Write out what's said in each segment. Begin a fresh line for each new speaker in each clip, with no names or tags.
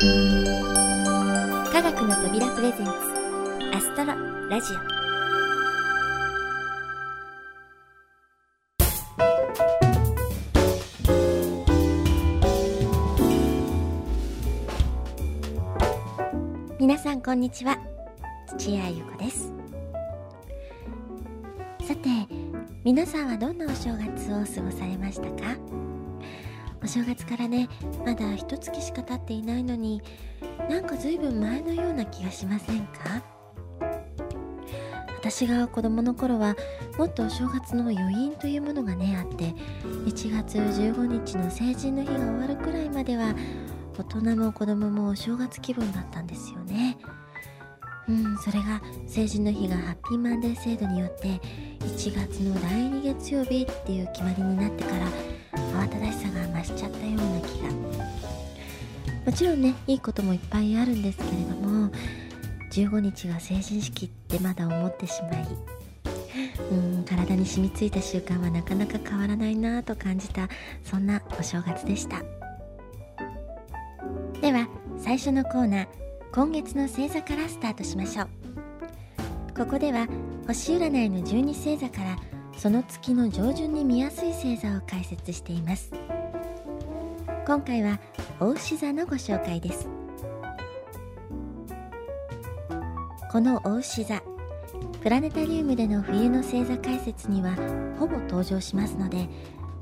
科学の扉プレゼンツアストロラジオ。皆さんこんにちは。土屋ゆ子です。さて皆さんはどんなお正月を過ごされましたか？正月からねまだ一月しか経っていないのになんかずいぶん前のような気がしませんか？私が子供の頃はもっとお正月の余韻というものがねあって1月15日の成人の日が終わるくらいまでは大人も子供もお正月気分だったんですよね。うんそれが成人の日がハッピーマンデー制度によって1月の第2月曜日っていう決まりになってから慌ただしさが増しちゃったような気が。もちろんねいいこともいっぱいあるんですけれども15日が成人式ってまだ思ってしまいうん体に染みついた習慣はなかなか変わらないなぁと感じたそんなお正月でした。では最初のコーナー今月の星座からスタートしましょう。ここでは星占いの12星座からその月の上旬に見やすい星座を解説しています。今回は牡牛座のご紹介です。この牡牛座プラネタリウムでの冬の星座解説にはほぼ登場しますので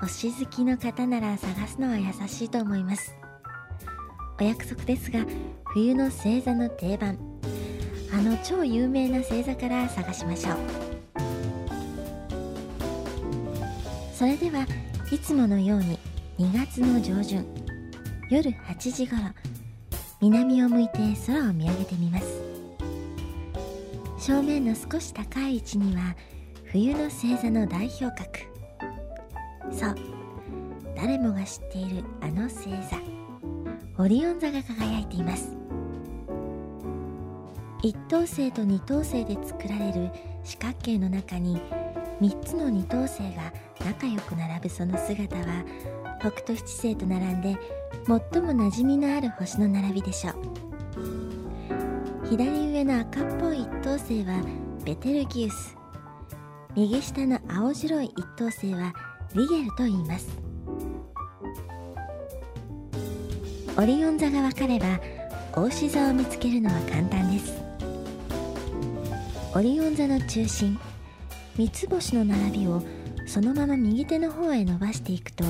星好きの方なら探すのは優しいと思います。お約束ですが冬の星座の定番あの超有名な星座から探しましょう。それではいつものように2月の上旬夜8時ごろ南を向いて空を見上げてみます。正面の少し高い位置には冬の星座の代表格。そう誰もが知っているあの星座。オリオン座が輝いています。一等星と二等星で作られる四角形の中に3つの二等星が仲良く並ぶその姿は北斗七星と並んで最も馴染みのある星の並びでしょう。左上の赤っぽい一等星はベテルギウス。右下の青白い一等星はリゲルと言います。オリオン座が分かれば大牛座を見つけるのは簡単です。オリオン座の中心三つ星の並びをそのまま右手の方へ伸ばしていくと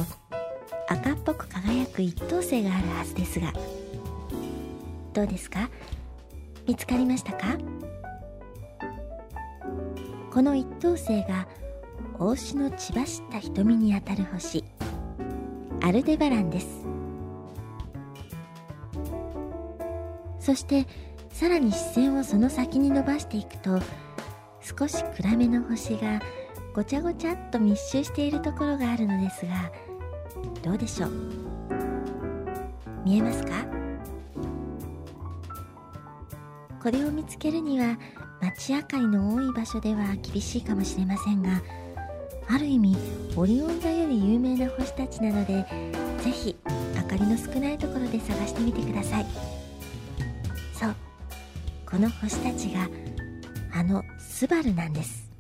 赤っぽく輝く一等星があるはずですが。どうですか？見つかりましたか？この一等星が大牛の血走った瞳にあたる星アルデバランです。そしてさらに視線をその先に伸ばしていくと少し暗めの星がごちゃごちゃっと密集しているところがあるのですがどうでしょう？見えますか？これを見つけるには街明かりの多い場所では厳しいかもしれませんがある意味オリオン座より有名な星たちなのでぜひ明かりの少ないところで探してみてください。そうこの星たちがあのスバルなんです。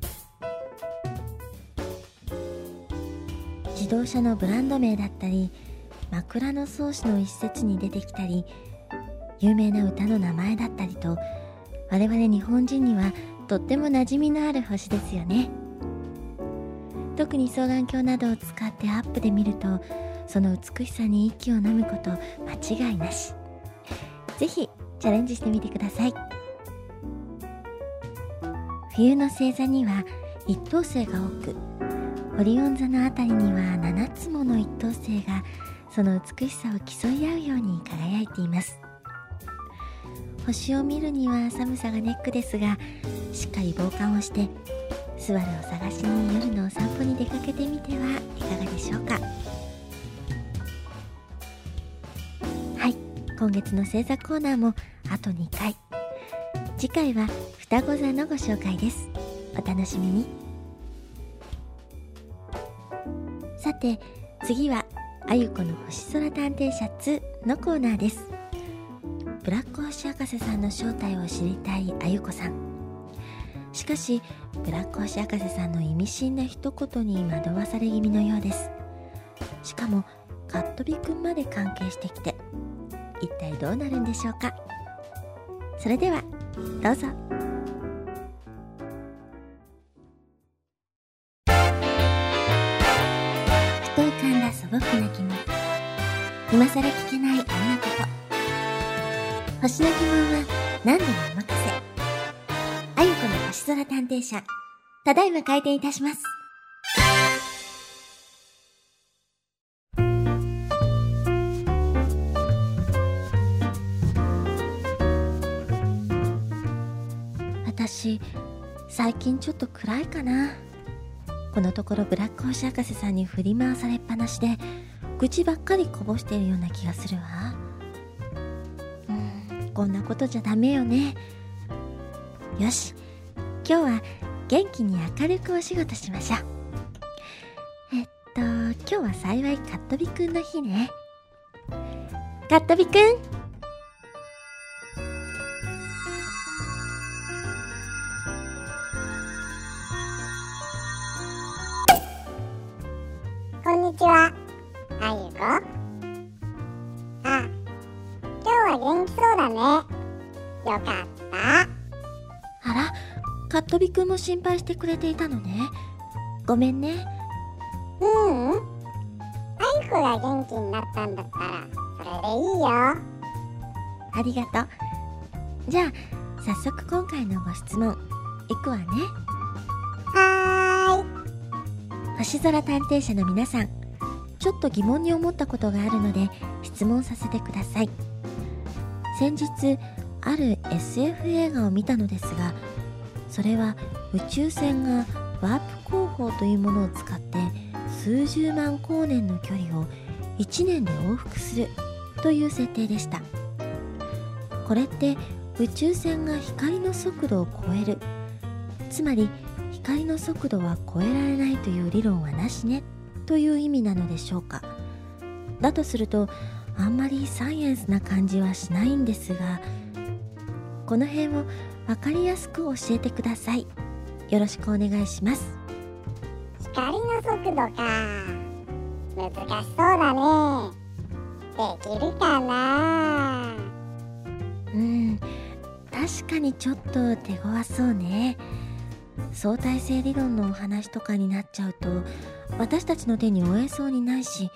自動車のブランド名だったり枕草子の一節に出てきたり有名な歌の名前だったりと我々日本人にはとっても馴染みのある星ですよね。特に双眼鏡などを使ってアップで見るとその美しさに息を飲むこと間違いなし。是非チャレンジしてみてください。冬の星座には一等星が多くオリオン座のあたりには7つもの一等星がその美しさを競い合うように輝いています。星を見るには寒さがネックですがしっかり防寒をしてスバルを探しに夜のお散歩に出かけてみてはいかがでしょうか。はい。今月の星座コーナーもあと2回。次回は双子座のご紹介です。お楽しみに。さて次はあゆこの星空探偵シャツのコーナーです。ブラック星博士さんの正体を知りたいあゆこさん。しかしブラック星博士さんの意味深な一言に惑わされ気味のようです。しかもカットビくんまで関係してきて一体どうなるんでしょうか。それではどうぞ。ふと浮かんだ素朴な疑問。今更聞けないあんなこと星の疑問は何でもお任せ。あゆこの星空探偵社。ただいま開店いたします。私最近ちょっと暗いかな。このところブラック星博士さんに振り回されっぱなしで愚痴ばっかりこぼしているような気がするわ。うんこんなことじゃダメよね。よし今日は元気に明るくお仕事しましょう。えっと今日は幸いカットビくんの日ね。カットビくん
ね。よかった。
あら、カットビくんも心配してくれていたのね。ごめんね。
ううん。あゆこが元気になったんだったら、それでいいよ。
ありがとう。じゃあ、早速今回のご質問、いくわね。
はー
い。星空探偵社の皆さん、ちょっと疑問に思ったことがあるので質問させてください先日ある SF 映画を見たのですがそれは宇宙船がワープ工法というものを使って数十万光年の距離を1年で往復するという設定でした。これって宇宙船が光の速度を超える。つまり光の速度は超えられないという理論はなしね。という意味なのでしょうか。だとするとあんまりサイエンスな感じはしないんですがこの辺を分かりやすく教えてください。よろしくお願いします。
光の速度か。難しそうだね。できるかな？
うん。確かにちょっと手強そうね。相対性理論のお話とかになっちゃうと私たちの手に負えそうにないし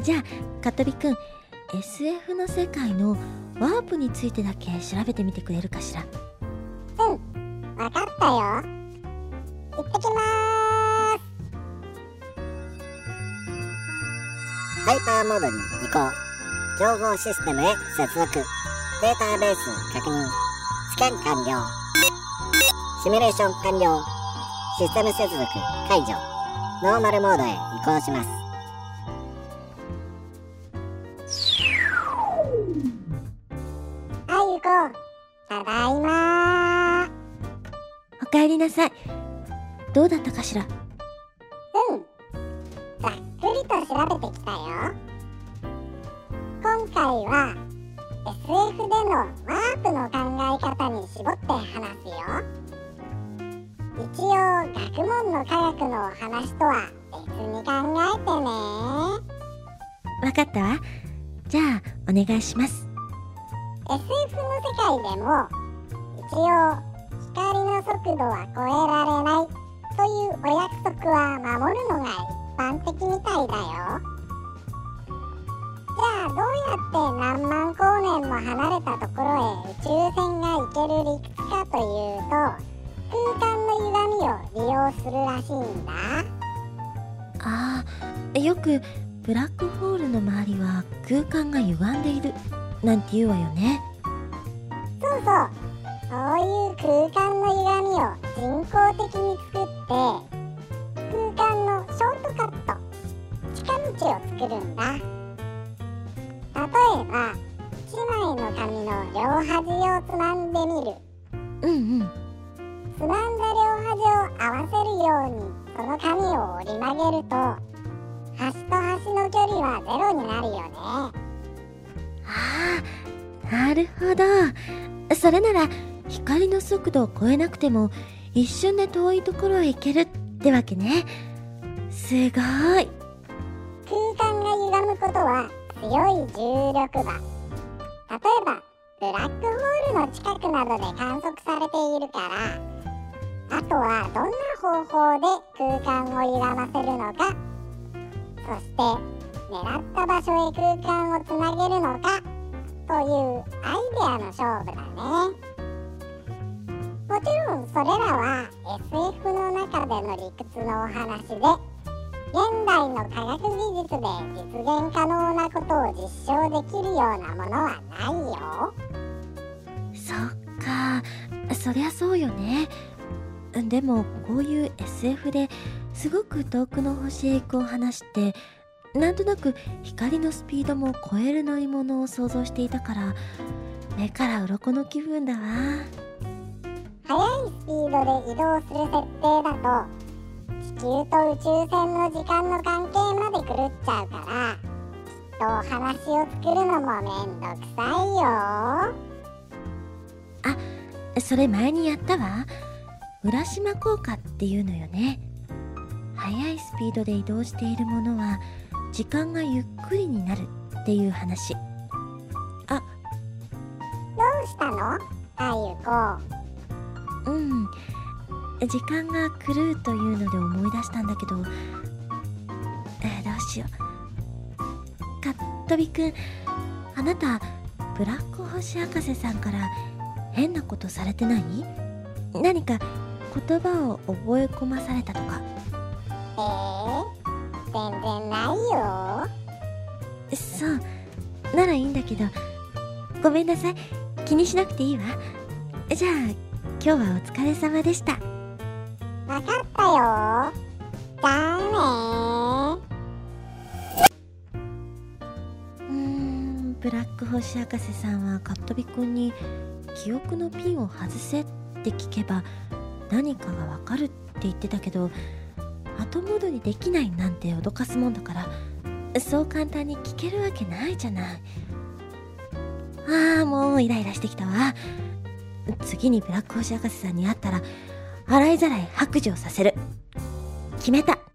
じゃあかっとびくん SF の世界のワープについてだけ調べてみてくれるかしら？
うん分かったよ。行ってきまーす。
ハイパーモードに移行情報システムへ接続。データベース確認。スキャン完了。シミュレーション完了。システム接続解除。ノーマルモードへ移行します
さい。どうだったかしら？
うん。ざっくりと調べてきたよ。今回は SF でのワープの考え方に絞って話すよ。一応学問の科学の話とは別に考えてね。
わかったわ。じゃあお願いします。
SF の世界でも一応光の速度は超えられないというお約束は守るのが一般的みたいだよ。じゃあどうやって何万光年も離れたところへ宇宙船が行ける理屈かというと空間の歪みを利用するらしいんだ。
ああよくブラックホールの周りは空間が歪んでいる。なんて言うわよね。
そうそうそうに作って空間のショートカット近道を作るんだ。例えば1枚の紙の両端をつまんでみる。
うんうん。
つまんだ両端を合わせるようにその紙を折り曲げると端と端の距離はゼロになるよね。
ああるほど。それなら光の速度を超えなくても一瞬で遠いところへ行けるってわけね。すごい。
空間が歪むことは強い重力場。例えばブラックホールの近くなどで観測されているからあとはどんな方法で空間を歪ませるのかそして狙った場所へ空間をつなげるのかというアイデアの勝負だね。もちろんそれらは SF の中での理屈のお話で現代の科学技術で実現可能なことを実証できるようなものはないよ。
そっか。そりゃそうよね。でもこういう SF ですごく遠くの星へ行くお話ってなんとなく光のスピードも超える乗り物を想像していたから目から鱗の気分だわ。
速いスピードで移動する設定だと地球と宇宙船の時間の関係まで狂っちゃうからきっと話を作るのもめんどくさいよ。
それ前にやったわ。浦島効果っていうのよね。速いスピードで移動しているものは時間がゆっくりになるっていう話。
どうしたの？あゆこ
うん。時間が狂うというので思い出したんだけど。えー、どうしよう。かっとびくんあなたブラック星博士さんから変なことされてない？何か言葉を覚え込まされたとか？
えー、全然ないよ。
そう。ならいいんだけど。ごめんなさい。気にしなくていいわ。じゃあ今日はお疲れ様でした。
わかったよ。じゃあね
うーんブラック星博士さんはカットビくんに記憶のピンを外せって聞けば何かがわかるって言ってたけど後戻りできないなんて脅かすもんだからそう簡単に聞けるわけないじゃない。ああもうイライラしてきたわ次にブラック星博士さんに会ったら洗いざらい白状させる。決めた。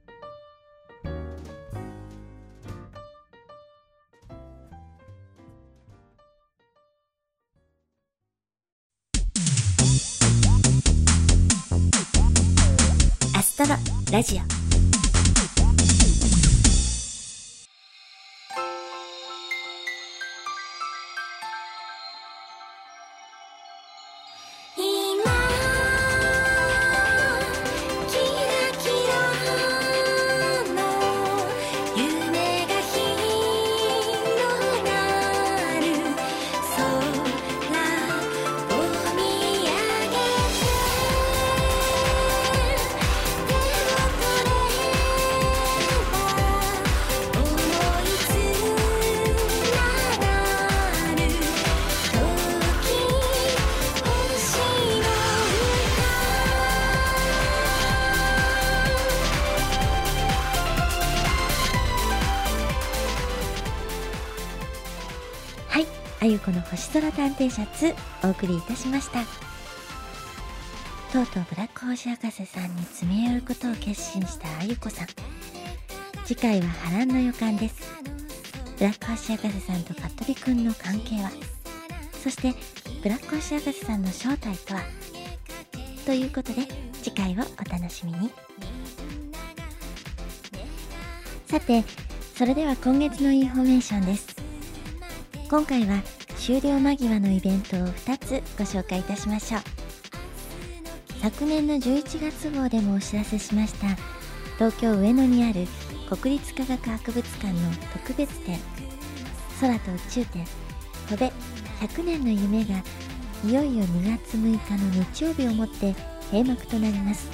あゆこの星空探偵シャツお送りいたしました。とうとうブラック星博士さんに詰め寄ることを決心したあゆこさん。次回は波乱の予感です。ブラック星博士さんとカットビくんの関係はそしてブラック星博士さんの正体とはということで次回をお楽しみに。さて、それでは今月のインフォメーションです。今回は終了間際のイベントを2つご紹介いたしましょう。昨年の11月号でもお知らせしました東京上野にある国立科学博物館の特別展空と宇宙展。飛べ100年の夢がいよいよ2月6日の日曜日をもって閉幕となります。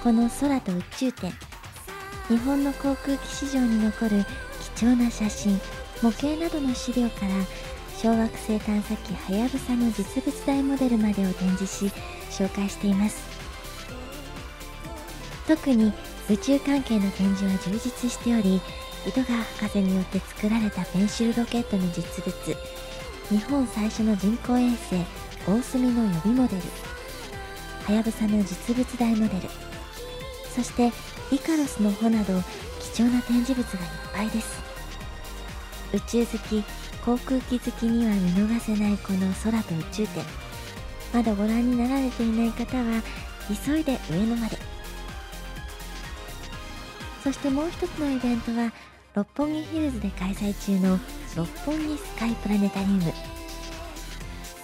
この空と宇宙展日本の航空機市場に残る貴重な写真模型などの資料から小惑星探査機はやぶさの実物大モデルまでを展示し紹介しています。特に宇宙関係の展示は充実しており糸川博士によって作られたペンシルロケットの実物日本最初の人工衛星大隅の予備モデルはやぶさの実物大モデルそしてイカロスの帆など貴重な展示物がいっぱいです。宇宙好き航空機好きには見逃せないこの空と宇宙展まだご覧になられていない方は急いで上野まで。そしてもう一つのイベントは六本木ヒルズで開催中の六本木スカイプラネタリウム。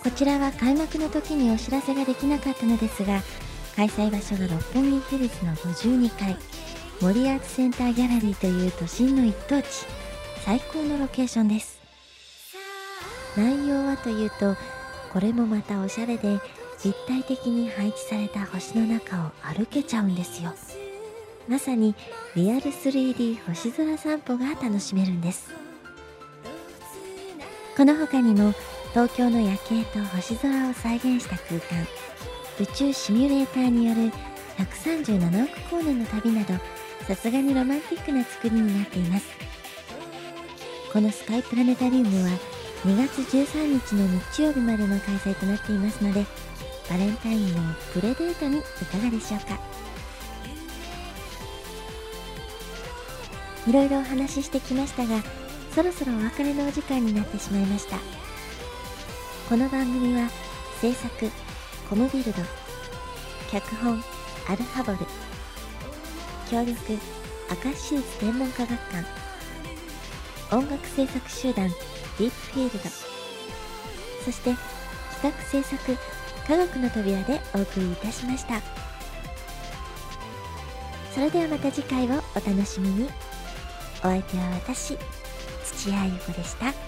こちらは開幕の時にお知らせができなかったのですが開催場所が六本木ヒルズの52階森アーツセンターギャラリーという都心の一等地。最高のロケーションです。内容はというとこれもまたおしゃれで立体的に配置された星の中を歩けちゃうんですよ。まさにリアル 3D 星空散歩が楽しめるんです。この他にも東京の夜景と星空を再現した空間宇宙シミュレーターによる137億光年の旅などさすがにロマンティックな作りになっています。このスカイプラネタリウムは2月13日の日曜日までの開催となっていますのでバレンタインのプレデートにいかがでしょうか？いろいろお話ししてきましたがそろそろお別れのお時間になってしまいました。この番組は制作コムビルド脚本アルハボル協力明石市立天文科学館音楽制作集団ディープフィールドそして企画制作科学の扉でお送りいたしました。それではまた次回をお楽しみに。お相手は私土屋ゆ子でした。